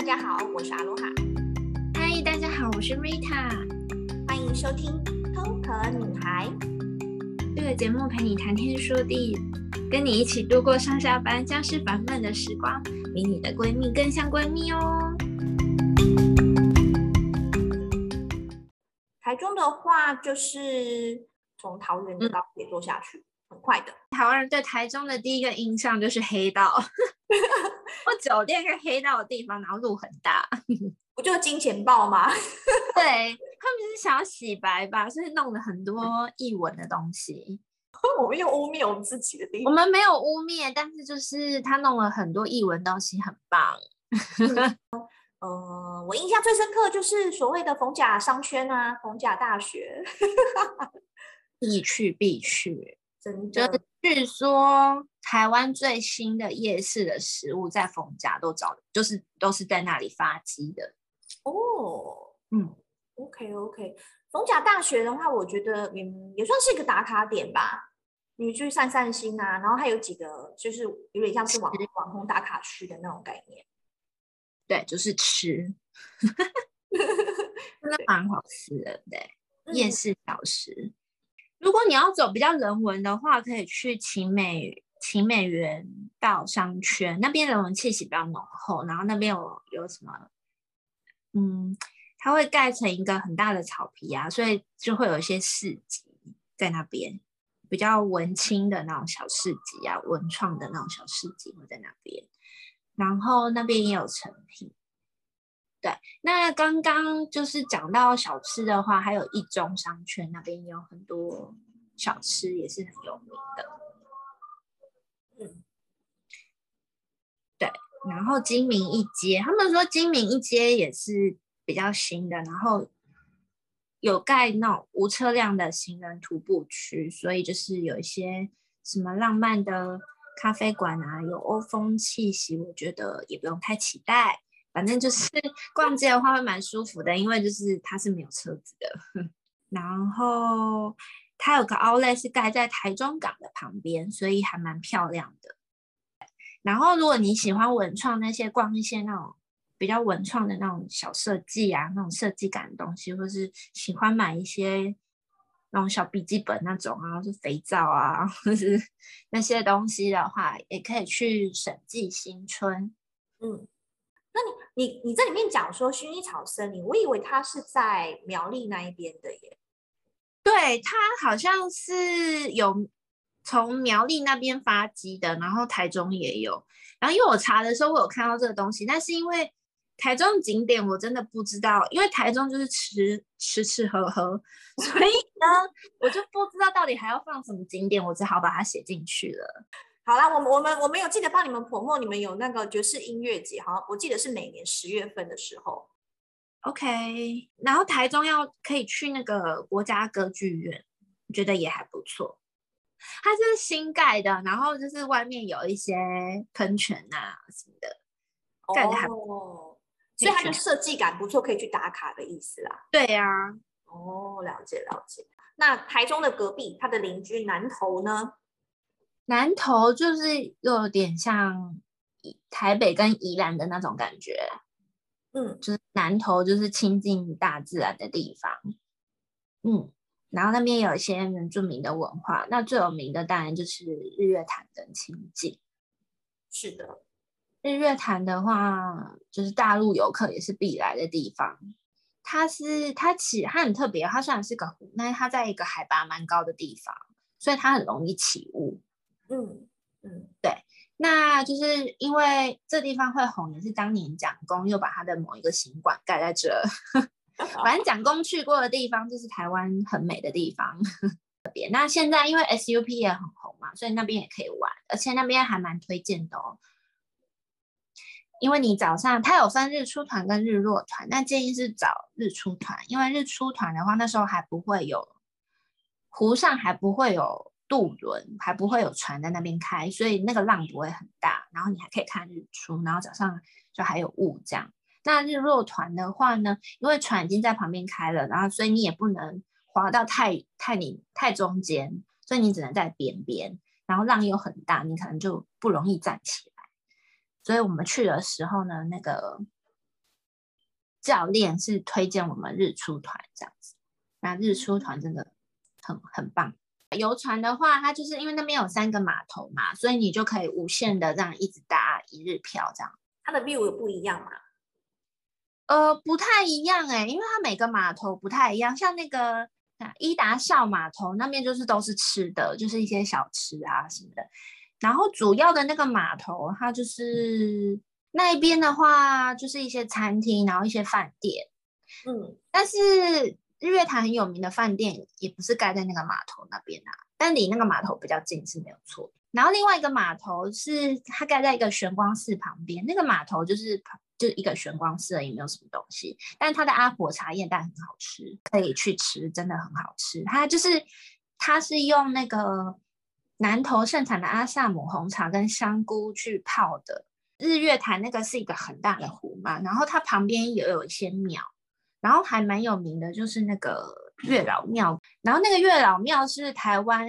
大家好，我是阿罗哈。嗨，大家好，我是 Rita。欢迎收听《偷壳女孩》这个节目，陪你谈天说地，跟你一起度过上下班家事烦闷的时光，比你的闺蜜更像闺蜜哦。台中的话，就是从桃园的高铁坐下去。嗯很快的，台湾人对台中的第一个印象就是黑道，或 酒店跟黑道的地方，然后路很大，不就金钱豹吗？对，他们是想要洗白吧，所以弄了很多艺文的东西。我们又污蔑我们自己的地方，我们没有污蔑，但是就是他弄了很多艺文东西，很棒。嗯呃，我印象最深刻就是所谓的逢甲商圈啊，逢甲大学，必去必去。真的，就据说台湾最新的夜市的食物在逢甲都找，就是都是在那里发迹的。哦，嗯，OK OK，逢甲大学的话，我觉得嗯也算是一个打卡点吧。你去散散心啊，然后还有几个就是有点像是网网红打卡区的那种概念。对，就是吃，真的蛮好吃的。对，嗯、夜市小吃。如果你要走比较人文的话，可以去秦美秦美园道商圈那边，人文气息比较浓厚。然后那边有有什么？嗯，它会盖成一个很大的草皮啊，所以就会有一些市集在那边，比较文青的那种小市集啊，文创的那种小市集会在那边。然后那边也有成品。对，那刚刚就是讲到小吃的话，还有一中商圈那边有很多小吃，也是很有名的。嗯，对，然后金明一街，他们说金明一街也是比较新的，然后有盖那种无车辆的行人徒步区，所以就是有一些什么浪漫的咖啡馆啊，有欧风气息，我觉得也不用太期待。反正就是 逛街的话会蛮舒服的，因为就是它是没有车子的。然后它有个 Outlet 是盖在台中港的旁边，所以还蛮漂亮的。然后如果你喜欢文创那些逛一些那种比较文创的那种小设计啊，那种设计感的东西，或是喜欢买一些那种小笔记本那种啊，是肥皂啊，或是 那些东西的话，也可以去审计新村。嗯。那你你你在里面讲说薰衣草森林，我以为它是在苗栗那一边的耶。对，它好像是有从苗栗那边发迹的，然后台中也有。然后因为我查的时候，我有看到这个东西，但是因为台中景点我真的不知道，因为台中就是吃吃吃喝喝，所以呢，我就不知道到底还要放什么景点，我只好把它写进去了。好啦，我们我们我们有记得帮你们 promote，你们有那个爵士音乐节，好像我记得是每年十月份的时候。OK，然后台中要可以去那个国家歌剧院，我觉得也还不错。它是新盖的，然后就是外面有一些喷泉啊什么的，盖的还不错。哦，所以它的设计感不错，可以去打卡的意思啦。对呀，啊，哦，了解了解。那台中的隔壁，它的邻居南投呢？南投就是有点像台北跟宜兰的那种感觉，嗯，就是南投就是亲近大自然的地方，嗯，然后那边有一些原住民的文化，那最有名的当然就是日月潭跟清境。是的，日月潭的话，就是大陆游客也是必来的地方。它是它起它很特别，它虽然是个湖，但是它在一个海拔蛮高的地方，所以它很容易起雾。嗯嗯，对，那就是因为这地方会红，也是当年蒋公又把他的某一个行馆盖在这。反正蒋公去过的地方，就是台湾很美的地方。特别，那现在因为 SUP 也很红嘛，所以那边也可以玩，而且那边还蛮推荐的哦。因为你早上它有分日出团跟日落团，那建议是找日出团，因为日出团的话，那时候还不会有湖上还不会有。渡轮还不会有船在那边开，所以那个浪不会很大，然后你还可以看日出，然后早上就还有雾这样。那日落团的话呢，因为船已经在旁边开了，然后所以你也不能划到太太你太中间，所以你只能在边边，然后浪又很大，你可能就不容易站起来。所以我们去的时候呢，那个教练是推荐我们日出团这样子。那日出团真的很很棒。游船的话，它就是因为那边有三个码头嘛，所以你就可以无限的这样一直搭一日票这样。它的 view 有不一样吗？呃，不太一样哎、欸，因为它每个码头不太一样。像那个伊达邵码头那边就是都是吃的，就是一些小吃啊什么的。然后主要的那个码头，它就是那一边的话，就是一些餐厅，然后一些饭店。嗯，但是。日月潭很有名的饭店也不是盖在那个码头那边啊，但离那个码头比较近是没有错。然后另外一个码头是它盖在一个玄光寺旁边，那个码头就是旁就一个玄光寺而已，没有什么东西。但它的阿婆茶叶蛋很好吃，可以去吃，真的很好吃。它就是它是用那个南投盛产的阿萨姆红茶跟香菇去泡的。日月潭那个是一个很大的湖嘛，然后它旁边也有一些庙。然后还蛮有名的，就是那个月老庙。然后那个月老庙是台湾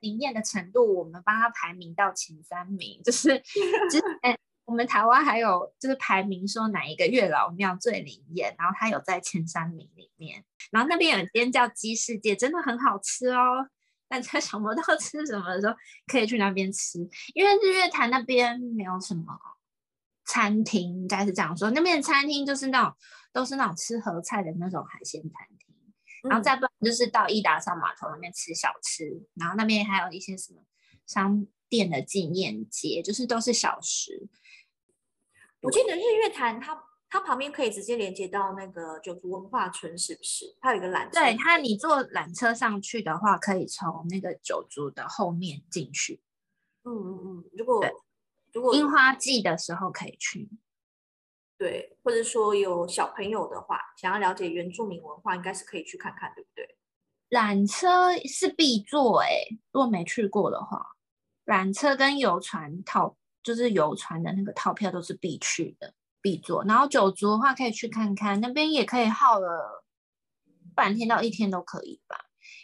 灵验的程度，我们帮它排名到前三名。就是 之前我们台湾还有就是排名说哪一个月老庙最灵验，然后它有在前三名里面。然后那边有一间叫鸡世界，真的很好吃哦。大家 想不到吃什么的时候，可以去那边吃，因为日月潭那边没有什么餐厅，应该是这样说。那边的餐厅就是那种。都是那种吃合菜的那种海鲜餐厅，然后再不然就是到伊达上码头那边吃小吃，然后那边还有一些什么商店的纪念街，就是都是小吃。我记得日月潭它它旁边可以直接连接到那个九族文化村，是不是？它有一个缆车。对，它你坐缆车上去的话，可以从那个九族的后面进去。嗯嗯嗯，如果如果樱花季的时候可以去。对，或者说有小朋友的话，想要了解原住民文化，应该是可以去看看，对不对？缆车是必坐哎，如果没去过的话，缆车跟游船套，就是游船的那个套票都是必去的，必坐。然后九族的话，可以去看看，那边也可以耗了半天到一天都可以吧，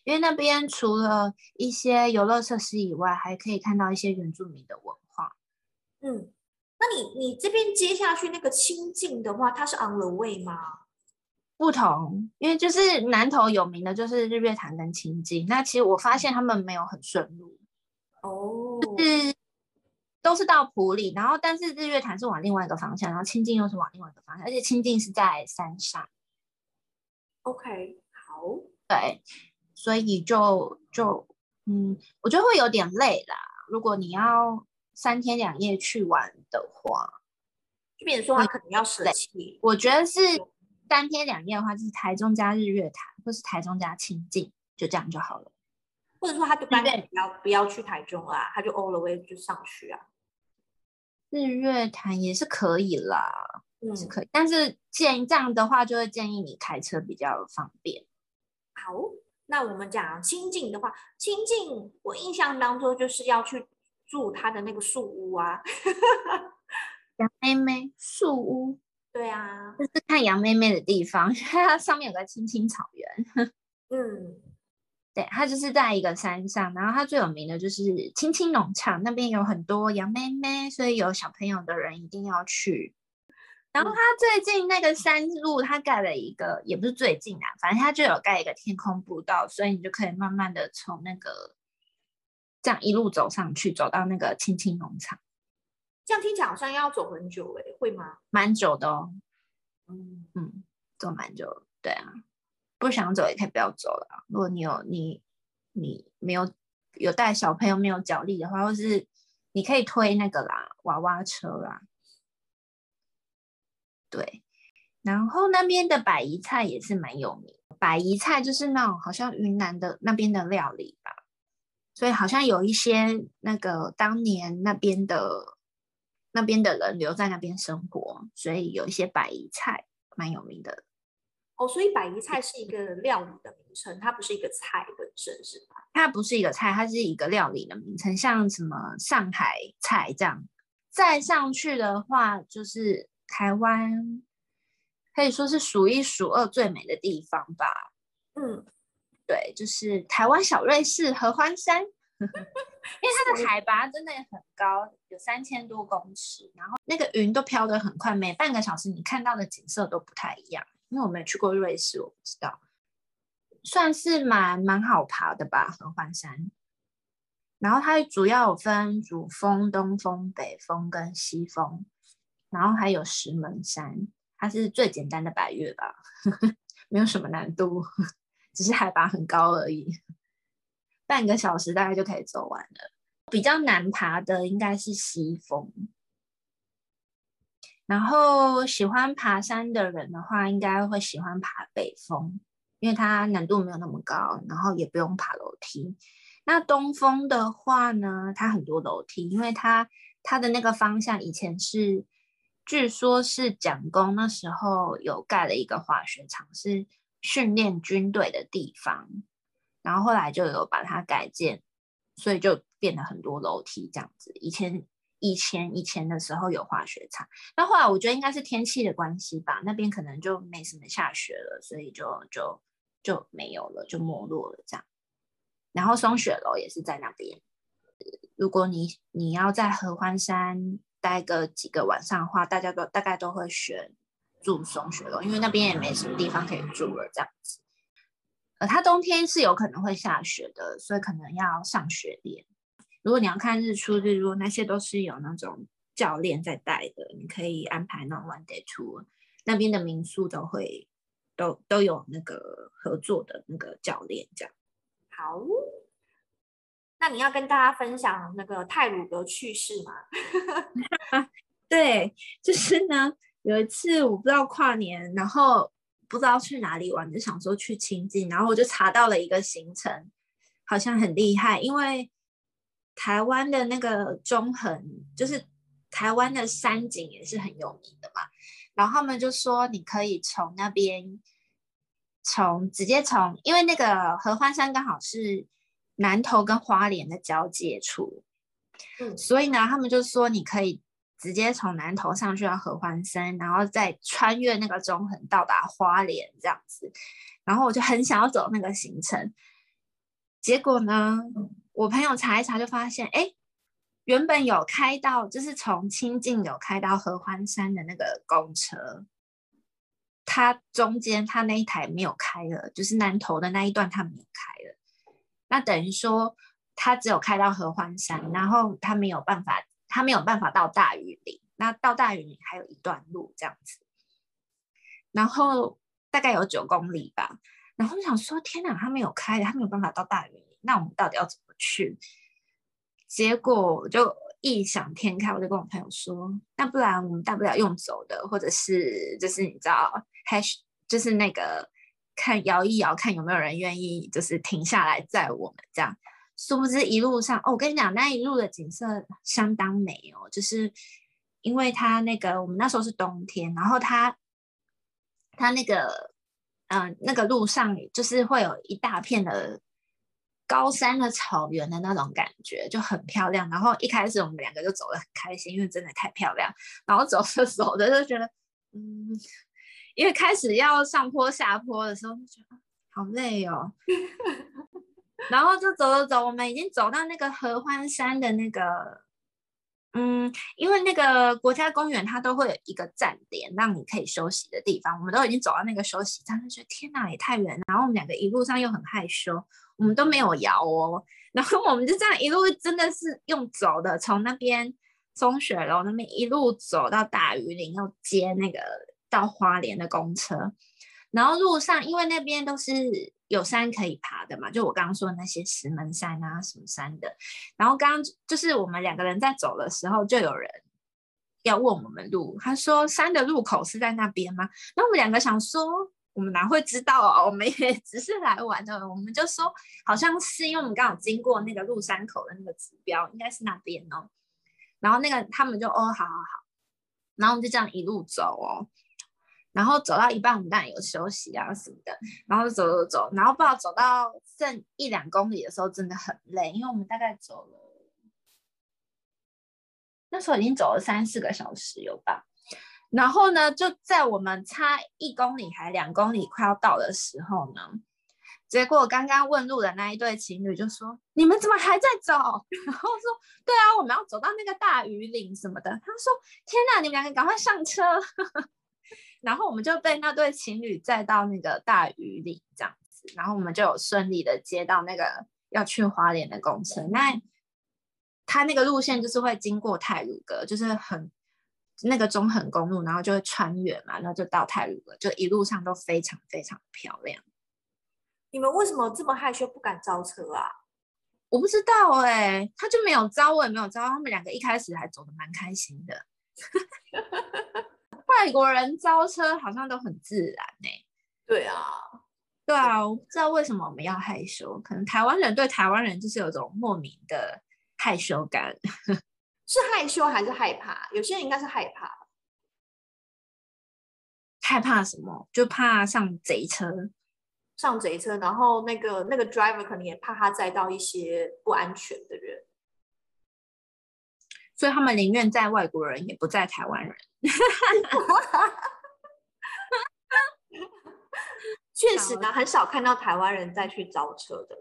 因为那边除了一些游乐设施以外，还可以看到一些原住民的文化。嗯。那你你这边接下去那个清境的话，它是 on the way 吗？不同，因为就是南投有名的就是日月潭跟清境。那其实我发现他们没有很顺路哦，就是都是到埔里，然后但是日月潭是往另外一个方向，然后清境又是往另外一个方向，而且清境是在山上。OK，好，对，所以就就嗯，我觉得会有点累啦。如果你要。三天两夜去玩的话，就变成说他可能要舍弃。我觉得是三天两夜的话，就是台中加日月潭，或是台中加清境，就这样就好了。或者说他就干脆不要不要去台中啊，他就 all the way 就上去啊。日月潭也是可以啦，嗯，是可以。但是建议这样的话，就会建议你开车比较方便。好，那我们讲清境的话，清境我印象当中就是要去。住他的那个树屋啊，杨妹妹树屋，对啊，就是看杨妹妹的地方，它上面有个青青草原。嗯，对，它就是在一个山上，然后它最有名的就是青青农场，那边有很多杨妹妹，所以有小朋友的人一定要去。然后它最近那个山路，它盖了一个，也不是最近啊，反正它就有盖一个天空步道，所以你就可以慢慢的从那个。这样一路走上去，走到那个青青农场，这样听起来好像要走很久哎，会吗？蛮久的哦，嗯嗯，走蛮久，对啊，不想走也可以不要走了。如果你有你你没有有带小朋友没有脚力的话，或是你可以推那个啦娃娃车啦，对。然后那边的百宜菜也是蛮有名，百宜菜就是那种好像云南的那边的料理吧。所以好像有一些那个当年那边的那边的人留在那边生活，所以有一些百宜菜蛮有名的。哦，所以百宜菜是一个料理的名称，它不是一个菜本身，是吧？它不是一个菜，它是一个料理的名称，像什么上海菜这样。再上去的话，就是台湾可以说是数一数二最美的地方吧。嗯。对，就是台湾小瑞士合欢山，因为它的海拔真的很高，有三千多公尺，然后那个云都飘得很快，每半个小时你看到的景色都不太一样。因为我没有去过瑞士，我不知道，算是蛮蛮好爬的吧，合欢山。然后它主要有分主峰、东峰、北峰跟西峰，然后还有石门山，它是最简单的百岳吧，没有什么难度，只是海拔很高而已。半个小时大概就可以走完了。比较难爬的应该是西峰，然后喜欢爬山的人的话，应该会喜欢爬北峰，因为它难度没有那么高，然后也不用爬楼梯。那东峰的话呢，它很多楼梯，因为它它的那个方向以前是，据说是蒋公那时候有盖了一个滑雪场，是训练军队的地方。然后后来就有把它改建，所以就变了很多楼梯这样子。以前以前以前的时候有滑雪场，那后来我觉得应该是天气的关系吧，那边可能就没什么下雪了，所以就就就没有了，就没落了这样。然后松雪楼也是在那边。如果你你要在合欢山待个几个晚上的话，大家都大概都会选住松雪楼，因为那边也没什么地方可以住了这样子。呃，它冬天是有可能会下雪的，所以可能要上雪链。如果你要看日出日落，那些都是有那种教练在带的，你可以安排那种 one day tour，那边的民宿都会都都有那个合作的那个教练这样。好，那你要跟大家分享那个泰鲁格趣事吗？对，就是呢，有一次我不知道跨年，然后。不知道去哪里玩，就想说去清境，然后我就查到了一个行程，好像很厉害，因为台湾的那个中横，就是台湾的山景也是很有名的嘛。然后他们就说，你可以从那边，从直接从，因为那个合欢山刚好是南投跟花莲的交界处，嗯，所以呢，他们就说你可以。直接从南投上去到合欢山，然后再穿越那个中横到达花莲这样子，然后我就很想要走那个行程，结果呢，我朋友查一查就发现，哎，原本有开到就是从清境有开到合欢山的那个公车，它中间它那一台没有开了，就是南投的那一段它没有开了，那等于说它只有开到合欢山，然后它没有办法。他没有办法到大禹岭，那到大禹岭还有一段路这样子，然后大概有九公里吧。然后我想说，天哪，他没有开，他没有办法到大禹岭，那我们到底要怎么去？结果就异想天开，我就跟我朋友说，那不然我们大不了用走的，或者是就是你知道，hash 就是那个看摇一摇，看有没有人愿意就是停下来载我们这样。殊不知一路上哦，我跟你讲，那一路的景色相当美哦，就是因为它那个我们那时候是冬天，然后它它那个嗯、那个路上就是会有一大片的高山的草原的那种感觉，就很漂亮。然后一开始我们两个就走得很开心，因为真的太漂亮。然后走着走着就觉得嗯，因为开始要上坡下坡的时候就觉得好累哦。然后就走走走，我们已经走到那个合欢山的那个，嗯，因为那个国家公园它都会有一个站点，让你可以休息的地方。我们都已经走到那个休息站，就觉得天哪，也太远了。然后我们两个一路上又很害羞，我们都没有摇哦。然后我们就这样一路真的是用走的，从那边松雪楼那边一路走到大禹岭，又接那个到花莲的公车。然后路上因为那边都是。有山可以爬的嘛？就我刚刚说的那些石门山啊，什么山的。然后刚刚就是我们两个人在走的时候，就有人要问我们路。他说山的入口是在那边吗？那我们两个想说，我们哪会知道啊？我们也 只是来玩的。我们就说好像是，因为我们刚好经过那个入山口的那个指标，应该是那边哦。然后那个他们就哦，好好好。然后我们就这样一路走哦。然后走到一半，我们当然有休息啊什么的。然后走走走，然后不知道走到剩一两公里的时候，真的很累，因为我们大概走了，那时候已经走了三四个小时有吧。然后呢，就在我们差一公里还两公里快要到的时候呢，结果刚刚问路的那一对情侣就说：“你们怎么还在走？” 然后说：“对啊，我们要走到那个大鱼岭什么的。”他说：“天哪，你们两个赶快上车！”然后我们就被那对情侣载到那个大雨里这样子，然后我们就有顺利的接到那个要去花莲的公车。那他那个路线就是会经过泰鲁阁，就是很那个中横公路，然后就会穿越嘛，然后就到泰鲁阁，就一路上都非常非常漂亮。你们为什么这么害羞不敢招车啊？我不知道哎、欸，他就没有招，我也没有招，他们两个一开始还走得蛮开心的。外国人招车好像都很自然呢、欸。对啊，对啊，我不知道为什么我们要害羞，可能台湾人对台湾人就是有种莫名的害羞感。是害羞还是害怕？有些人应该是害怕。害怕什么？就怕上贼车。上贼车，然后那个那个 driver 可能也怕他载到一些不安全的人，所以他们宁愿在外国人，也不在台湾人。确实呢，很少看到台湾人再去招车的。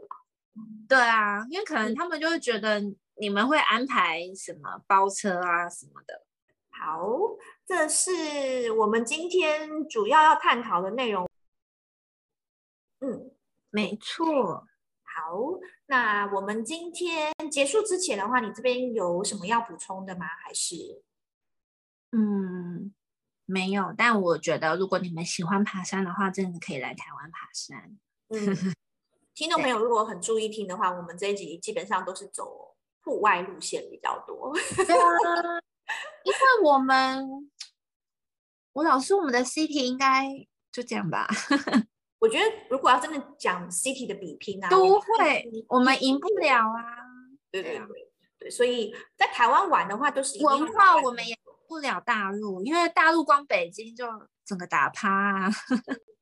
对啊，因为可能他们就会觉得你们会安排什么包车啊什么的。好，这是我们今天主要要探讨的内容。嗯，没错。好，那我们今天结束之前的话，你这边有什么要补充的吗？还是？嗯，没有。但我觉得，如果你们喜欢爬山的话，真的可以来台湾爬山。嗯，听众朋友如果很注意听的话，我们这一集基本上都是走户外路线比较多。对啊，因为我们，我老师，我们的 City 应该就这样吧。我觉得，如果要真的讲 city 的比拼啊，都会，我们赢不了啊。对对对对，所以在台湾玩的话，都是文化，我们也赢不了大陆，因为大陆光北京就整个打趴啊。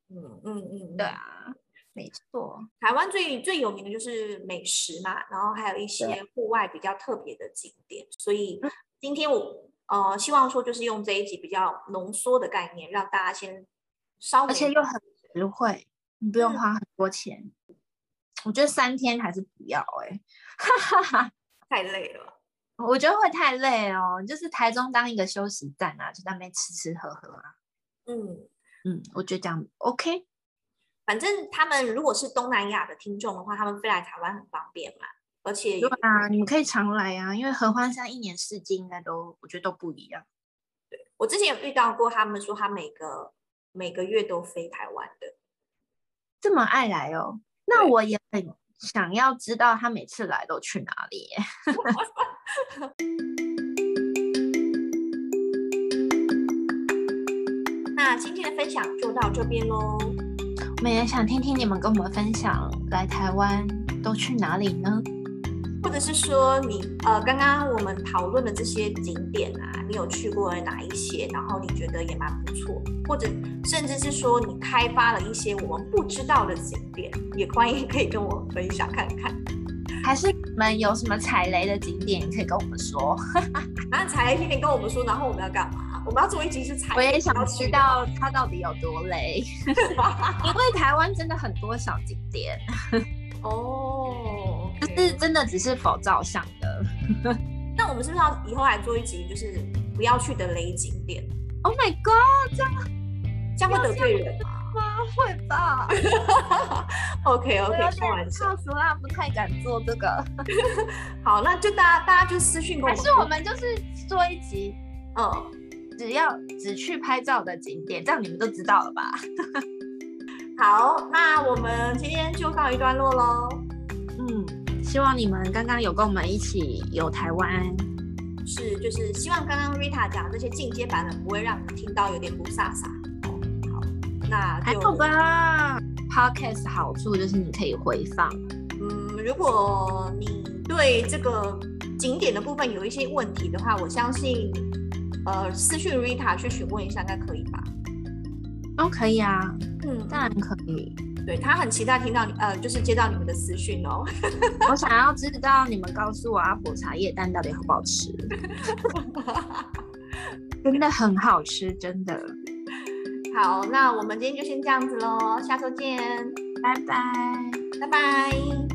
嗯嗯嗯，对啊，没错。台湾最最有名的就是美食嘛，然后还有一些户外比较特别的景点。所以今天我呃希望说，就是用这一集比较浓缩的概念，让大家先稍微，而且又很。实惠，你不用花很多钱。嗯、我觉得三天还是不要哎、欸，哈哈哈，太累了。我觉得会太累哦，就是台中当一个休息站啊，就在那边吃吃喝喝啊。嗯嗯，我觉得这样 OK。反正他们如果是东南亚的听众的话，他们飞来台湾很方便嘛，而且对啊，你们可以常来啊，因为合欢山一年四季应该都，我觉得都不一样。对，我之前有遇到过，他们说他每个。每个月都飞台湾的，这么爱来哦？那我也很想要知道他每次来都去哪里。那今天的分享就到这边喽。我们也想听听你们跟我们分享来台湾都去哪里呢？或者是说你呃，刚刚我们讨论的这些景点啊，你有去过哪一些？然后你觉得也蛮不错，或者甚至是说你开发了一些我们不知道的景点，也欢迎可以跟我分享看看。还是你们有什么踩雷的景点，你可以跟我们说。那踩雷景点跟我们说，然后我们要干嘛？我们要做一集是踩雷。我也想知道它到底有多雷，因为台湾真的很多小景点。哦，就是真的只是否照相的。那我们是不是要以后来做一集，就是不要去的雷景点？Oh my god，这样这样会得罪人吗？会吧。OK OK，开玩笑，说实话不太敢做这个。好，那就大家大家就私讯过。还是我们就是做一集，嗯，只要只去拍照的景点，这样你们都知道了吧？好，那我们今天就告一段落喽。嗯，希望你们刚刚有跟我们一起游台湾，是就是希望刚刚 Rita 讲的这些进阶版本不会让你听到有点不飒飒。好，那就还好吧。Podcast 好处就是你可以回放。嗯，如果你对这个景点的部分有一些问题的话，我相信呃私讯 Rita 去询问一下，应该可以吧？都、哦、可以啊，嗯，当然可以。对，他很期待听到你，呃，就是接到你们的私讯哦。我想要知道你们告诉我阿婆茶叶蛋到底好不好吃，真的很好吃，真的。好，那我们今天就先这样子喽，下周见，拜拜，拜拜。